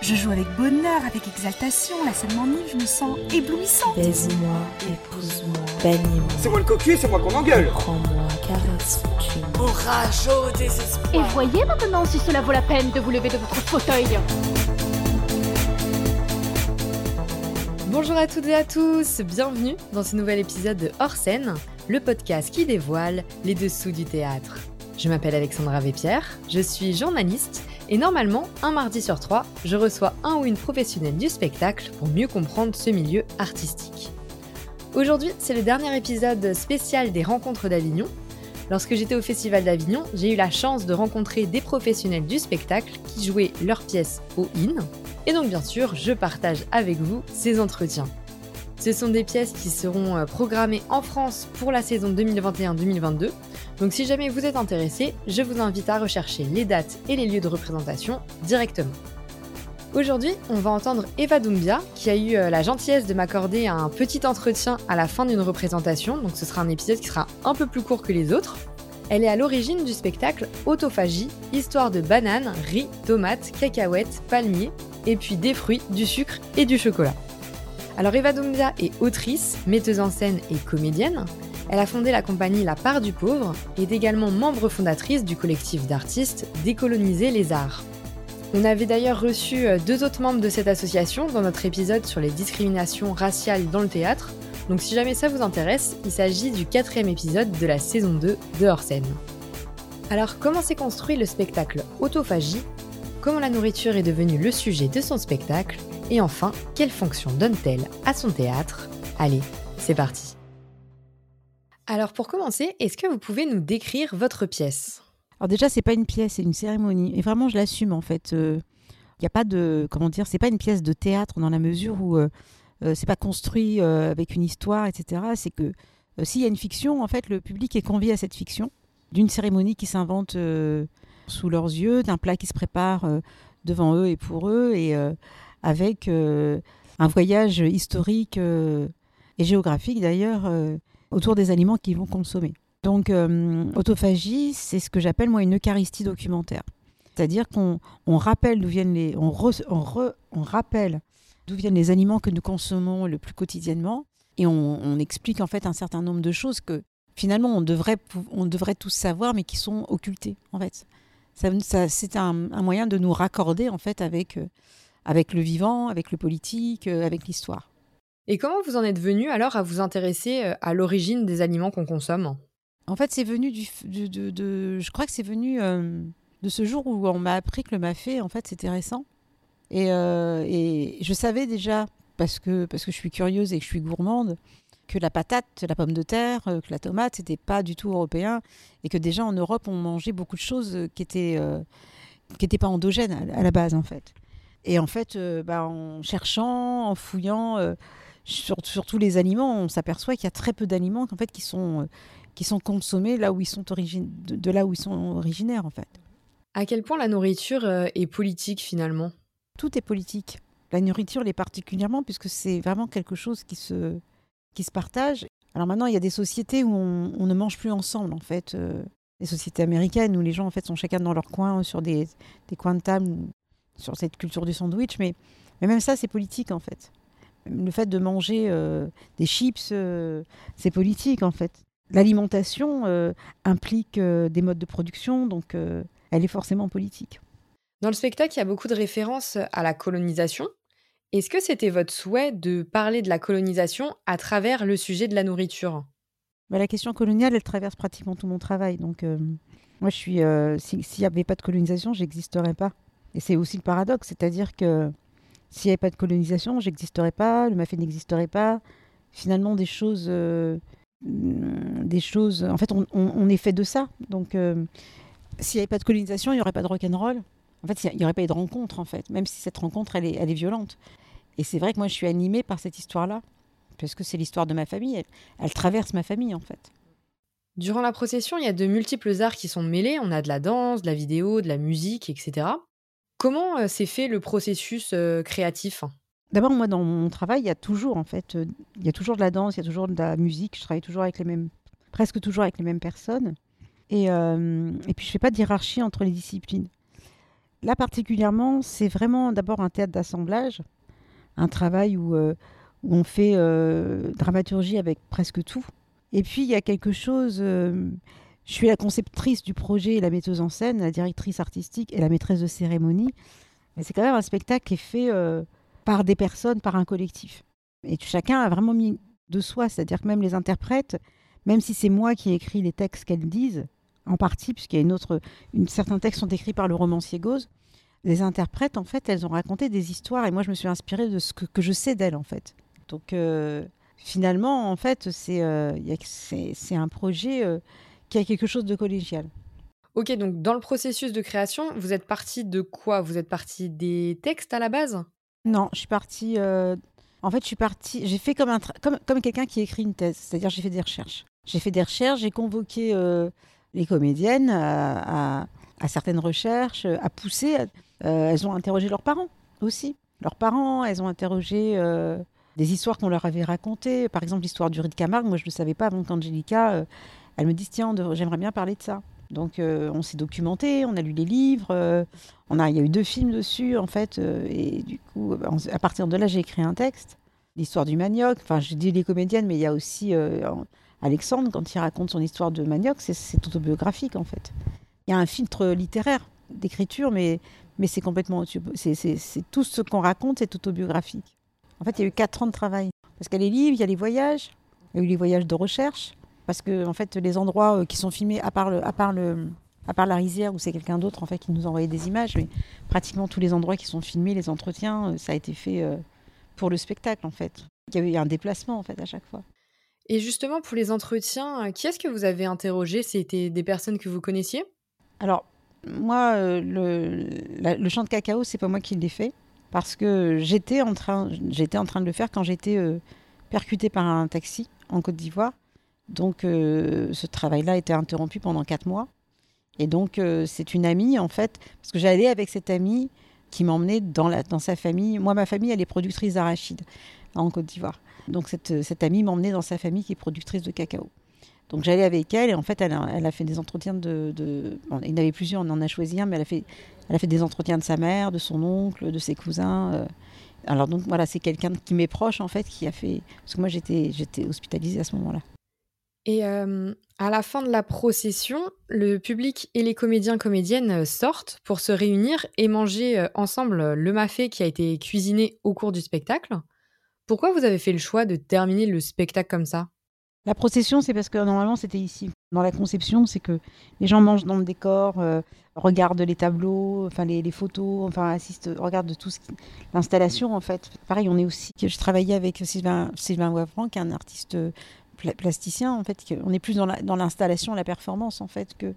Je joue avec bonheur, avec exaltation, la scène m'enivre, je me sens éblouissante. Baise-moi, épouse-moi, bannis-moi. C'est moi le cocu, c'est moi qu'on engueule. Prends-moi, caresse. Orage au désespoir. Et voyez maintenant si cela vaut la peine de vous lever de votre fauteuil. Bonjour à toutes et à tous, bienvenue dans ce nouvel épisode de Hors scène, le podcast qui dévoile les dessous du théâtre. Je m'appelle Alexandra Vépierre, je suis journaliste et normalement, un mardi sur trois, je reçois un ou une professionnelle du spectacle pour mieux comprendre ce milieu artistique. Aujourd'hui, c'est le dernier épisode spécial des Rencontres d'Avignon. Lorsque j'étais au Festival d'Avignon, j'ai eu la chance de rencontrer des professionnels du spectacle qui jouaient leurs pièces au IN. Et donc bien sûr, je partage avec vous ces entretiens. Ce sont des pièces qui seront euh, programmées en France pour la saison 2021-2022. Donc si jamais vous êtes intéressé, je vous invite à rechercher les dates et les lieux de représentation directement. Aujourd'hui, on va entendre Eva Doumbia, qui a eu euh, la gentillesse de m'accorder un petit entretien à la fin d'une représentation, donc ce sera un épisode qui sera un peu plus court que les autres. Elle est à l'origine du spectacle Autophagie, histoire de bananes, riz, tomates, cacahuètes, palmiers, et puis des fruits, du sucre et du chocolat. Alors Eva Doumbia est autrice, metteuse en scène et comédienne. Elle a fondé la compagnie La Part du Pauvre et est également membre fondatrice du collectif d'artistes Décoloniser les Arts. On avait d'ailleurs reçu euh, deux autres membres de cette association dans notre épisode sur les discriminations raciales dans le théâtre, donc si jamais ça vous intéresse, il s'agit du quatrième épisode de la saison 2 de Hors scène. Alors comment s'est construit le spectacle Autophagie? Comment la nourriture est devenue le sujet de son spectacle? Et enfin, quelle fonction donne-t-elle à son théâtre? Allez, c'est parti Alors pour commencer, est-ce que vous pouvez nous décrire votre pièce? Alors déjà, c'est pas une pièce, c'est une cérémonie. Et vraiment, je l'assume en fait. Il n'y a pas de comment dire, c'est pas une pièce de théâtre dans la mesure où euh, euh, c'est pas construit euh, avec une histoire, etc. C'est que euh, s'il y a une fiction, en fait, le public est convié à cette fiction d'une cérémonie qui s'invente euh, sous leurs yeux, d'un plat qui se prépare euh, devant eux et pour eux, et euh, avec euh, un voyage historique euh, et géographique d'ailleurs euh, autour des aliments qu'ils vont consommer. Donc, autophagie, c'est ce que j'appelle moi une eucharistie documentaire. C'est-à-dire qu'on on rappelle d'où viennent les, on, rappelle d'où viennent les aliments que nous consommons le plus quotidiennement, et on, explique en fait un certain nombre de choses que finalement on devrait, on devrait tous savoir, mais qui sont occultées en fait. Ça, c'est un, moyen de nous raccorder en fait avec, avec le vivant, avec le politique, euh, avec l'histoire. Et comment vous en êtes venu alors à vous intéresser euh, à l'origine des aliments qu'on consomme? En fait, c'est venu du, de, de- de- je crois que c'est venu euh, de ce jour où on m'a appris que le mafé, en fait, c'était récent. Et, euh, et je savais déjà, parce que, parce que je suis curieuse et que je suis gourmande, que la patate, la pomme de terre, que la tomate, c'était pas du tout européen. Et que déjà en Europe, on mangeait beaucoup de choses qui étaient, euh, qui étaient pas endogènes à la base, en fait. Et en fait, euh, bah, en cherchant, en fouillant euh, sur, sur tous les aliments, on s'aperçoit qu'il y a très peu d'aliments en fait, qui sont. euh, qui sont consommés là où ils sont de, de là où ils sont originaires en fait. À quel point la nourriture euh, est politique finalement? Tout est politique. La nourriture l'est particulièrement puisque c'est vraiment quelque chose qui se qui se partage. Alors maintenant, il y a des sociétés où on, on ne mange plus ensemble en fait. les sociétés américaines où les gens en fait sont chacun dans leur coin sur des, des coins de table sur cette culture du sandwich, mais, mais même ça c'est politique en fait. Le fait de manger euh, des chips, euh, c'est politique en fait. L'alimentation euh, implique des modes de production, donc elle est forcément politique. Dans le spectacle, il y a beaucoup de références à la colonisation. Est-ce que c'était votre souhait de parler de la colonisation à travers le sujet de la nourriture? Bah, la question coloniale, elle traverse pratiquement tout mon travail. Donc, moi, je suis. si- S'il n'y avait pas de colonisation, j'existerais pas. Et c'est aussi le paradoxe, c'est-à-dire que s'il n'y avait pas de colonisation, j'existerais pas, le mafé n'existerait pas. Finalement, des choses. euh, des choses. En fait, on est fait de ça. Donc, euh, s'il n'y avait pas de colonisation, il n'y aurait pas de rock'n'roll. En fait, il n'y aurait pas eu de rencontre, en fait, même si cette rencontre, elle est, elle est violente. Et c'est vrai que moi, je suis animée par cette histoire-là, parce que c'est l'histoire de ma famille. Elle, elle traverse ma famille, en fait. Durant la procession, il y a de multiples arts qui sont mêlés. On a de la danse, de la vidéo, de la musique, etc. Comment euh, s'est fait le processus euh, créatif? D'abord, moi, dans mon travail, il y a toujours, en fait, euh, il y a toujours de la danse, il y a toujours de la musique. Je travaille toujours avec les mêmes, presque toujours avec les mêmes personnes. Et, puis, je fais pas de hiérarchie entre les disciplines. Là particulièrement, c'est vraiment d'abord un théâtre d'assemblage, un travail où, on fait dramaturgie avec presque tout. Et puis il y a quelque chose, je suis la conceptrice du projet et la metteuse en scène, la directrice artistique et la maîtresse de cérémonie. Mais c'est quand même un spectacle qui est fait euh, par des personnes, par un collectif. Et chacun a vraiment mis de soi, c'est-à-dire que même les interprètes, même si c'est moi qui ai écrit les textes qu'elles disent, en partie, puisqu'il y a une autre, une, certains textes sont écrits par le romancier Gauze, les interprètes, en fait, elles ont raconté des histoires et moi, je me suis inspirée de ce que, que je sais d'elles, en fait. Donc, euh, finalement, en fait, c'est euh, un projet euh, qui a quelque chose de collégial. Ok, donc dans le processus de création, vous êtes parti de quoi? Vous êtes parti des textes à la base? Non, je suis partie. euh, En fait, je suis partie. J'ai fait comme, un tra- comme, comme quelqu'un qui écrit une thèse, c'est-à-dire j'ai fait des recherches. J'ai fait des recherches, j'ai convoqué euh, les comédiennes à, à- à certaines recherches, à pousser. Euh, elles ont interrogé leurs parents aussi. Leurs parents, elles ont interrogé euh, des histoires qu'on leur avait racontées. Par exemple, l'histoire du riz de Camargue, moi je ne le savais pas avant qu'Angélica, euh, elle me dise tiens, j'aimerais bien parler de ça. Donc euh, on s'est documenté, on a lu les livres, euh, on a, il y a eu deux films dessus en fait, et du coup, bah, à partir de là, j'ai écrit un texte, l'histoire du manioc. Enfin, je dis les comédiennes, mais il y a aussi Alexandre quand il raconte son histoire de manioc, c'est- autobiographique en fait. Il y a un filtre littéraire d'écriture, mais mais c'est complètement, c'est tout ce qu'on raconte, c'est autobiographique. En fait, il y a eu quatre ans de travail. Parce qu'il y a les livres, il y a les voyages, il y a eu les voyages de recherche, parce que en fait, les endroits euh, qui sont filmés, à part le, à part le, à part la rizière où c'est quelqu'un d'autre en fait qui nous envoyait des images, mais pratiquement tous les endroits qui sont filmés, les entretiens, euh, ça a été fait euh, pour le spectacle en fait. Il y a eu un déplacement en fait à chaque fois. Et justement, pour les entretiens, qui est-ce que vous avez interrogé? C'était des personnes que vous connaissiez? Alors moi, le, la- le chant de cacao, c'est pas moi qui l'ai fait parce que j'étais en train, j'étais en train de le faire quand j'étais euh, percutée par un taxi en Côte d'Ivoire. Donc euh, ce travail-là été interrompu pendant quatre mois. Et donc euh, c'est une amie en fait, parce que j'allais avec cette amie qui m'emmenait dans, la, dans sa famille. Moi, ma famille, elle est productrice d'arachides en Côte d'Ivoire. Donc cette, cette amie m'emmenait dans sa famille qui est productrice de cacao. Donc j'allais avec elle et en fait elle a, elle a fait des entretiens de... de bon, il y en avait plusieurs, on en a choisi un, mais elle a, fait, elle a fait des entretiens de sa mère, de son oncle, de ses cousins. euh. Alors donc voilà, c'est quelqu'un qui m'est proche en fait, qui a fait... Parce que moi j'étais, hospitalisée à ce moment-là. Et euh, à la fin de la procession, le public et les comédiens comédiennes euh, sortent pour se réunir et manger ensemble le mafé qui a été cuisiné au cours du spectacle. Pourquoi vous avez fait le choix de terminer le spectacle comme ça? La procession, c'est parce que normalement c'était ici. Dans la conception, c'est que les gens mangent dans le décor, euh, regardent les tableaux, enfin les, photos, enfin assistent, regardent tout ce qui... l'installation en fait. Pareil, on est aussi. Je travaillais avec Sylvain, Wavran, qui est un artiste pla- plasticien en fait. On est plus dans la- dans l'installation, la, performance en fait que.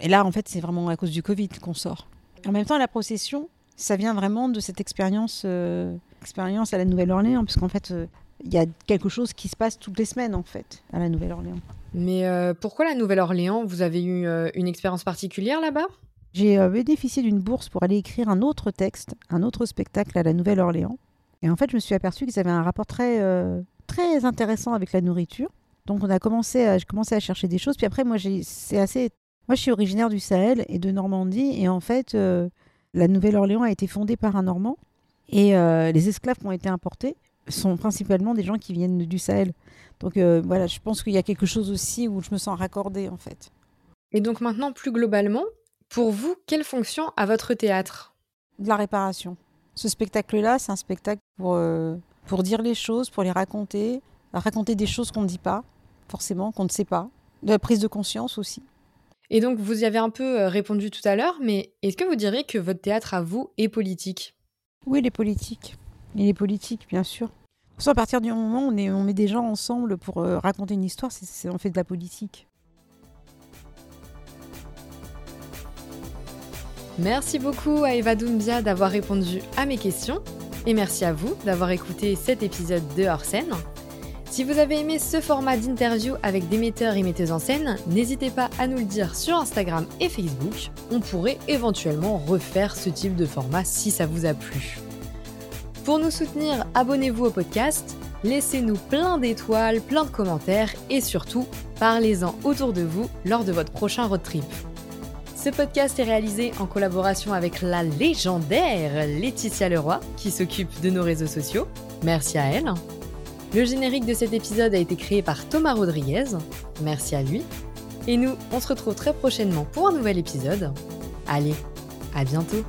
Et là, en fait, c'est vraiment à cause du Covid qu'on sort. En même temps, la procession, ça vient vraiment de cette expérience, euh, expérience à la Nouvelle-Orléans, puisqu'en fait. euh, il y a quelque chose qui se passe toutes les semaines en fait à la Nouvelle-Orléans. Mais euh, pourquoi la Nouvelle-Orléans? Vous avez eu euh, une expérience particulière là-bas? J'ai euh, bénéficié d'une bourse pour aller écrire un autre texte, un autre spectacle à la Nouvelle-Orléans. Et en fait, je me suis aperçue qu'ils avaient un rapport très, très intéressant avec la nourriture. Donc, on a commencé à, j'ai commencé à chercher des choses. Puis après, moi, j'ai, c'est assez. Moi, je suis originaire du Sahel et de Normandie. Et en fait, la Nouvelle-Orléans a été fondée par un Normand. Et les esclaves qui ont été importés sont principalement des gens qui viennent du Sahel. Donc, euh, voilà, je pense qu'il y a quelque chose aussi où je me sens raccordée, en fait. Et donc maintenant, plus globalement, pour vous, quelle fonction a votre théâtre? De la réparation. Ce spectacle-là, c'est un spectacle pour, euh, pour dire les choses, pour les raconter, raconter des choses qu'on ne dit pas, forcément, qu'on ne sait pas. De la prise de conscience aussi. Et donc, vous y avez un peu euh, répondu tout à l'heure, mais est-ce que vous diriez que votre théâtre à vous est politique? Oui, les politiques. Il est politique, bien sûr. Soit à partir du moment où on, met des gens ensemble pour euh, raconter une histoire, c'est, c'est- on fait de la politique. Merci beaucoup à Eva Doumbia d'avoir répondu à mes questions. Et merci à vous d'avoir écouté cet épisode de Hors scène. Si vous avez aimé ce format d'interview avec des metteurs et metteuses en scène, n'hésitez pas à nous le dire sur Instagram et Facebook. On pourrait éventuellement refaire ce type de format si ça vous a plu. Pour nous soutenir, abonnez-vous au podcast, laissez-nous plein d'étoiles, plein de commentaires et surtout, parlez-en autour de vous lors de votre prochain road trip. Ce podcast est réalisé en collaboration avec la légendaire Laetitia Leroy, qui s'occupe de nos réseaux sociaux. Merci à elle. Le générique de cet épisode a été créé par Thomas Rodriguez. Merci à lui. Et nous, on se retrouve très prochainement pour un nouvel épisode. Allez, à bientôt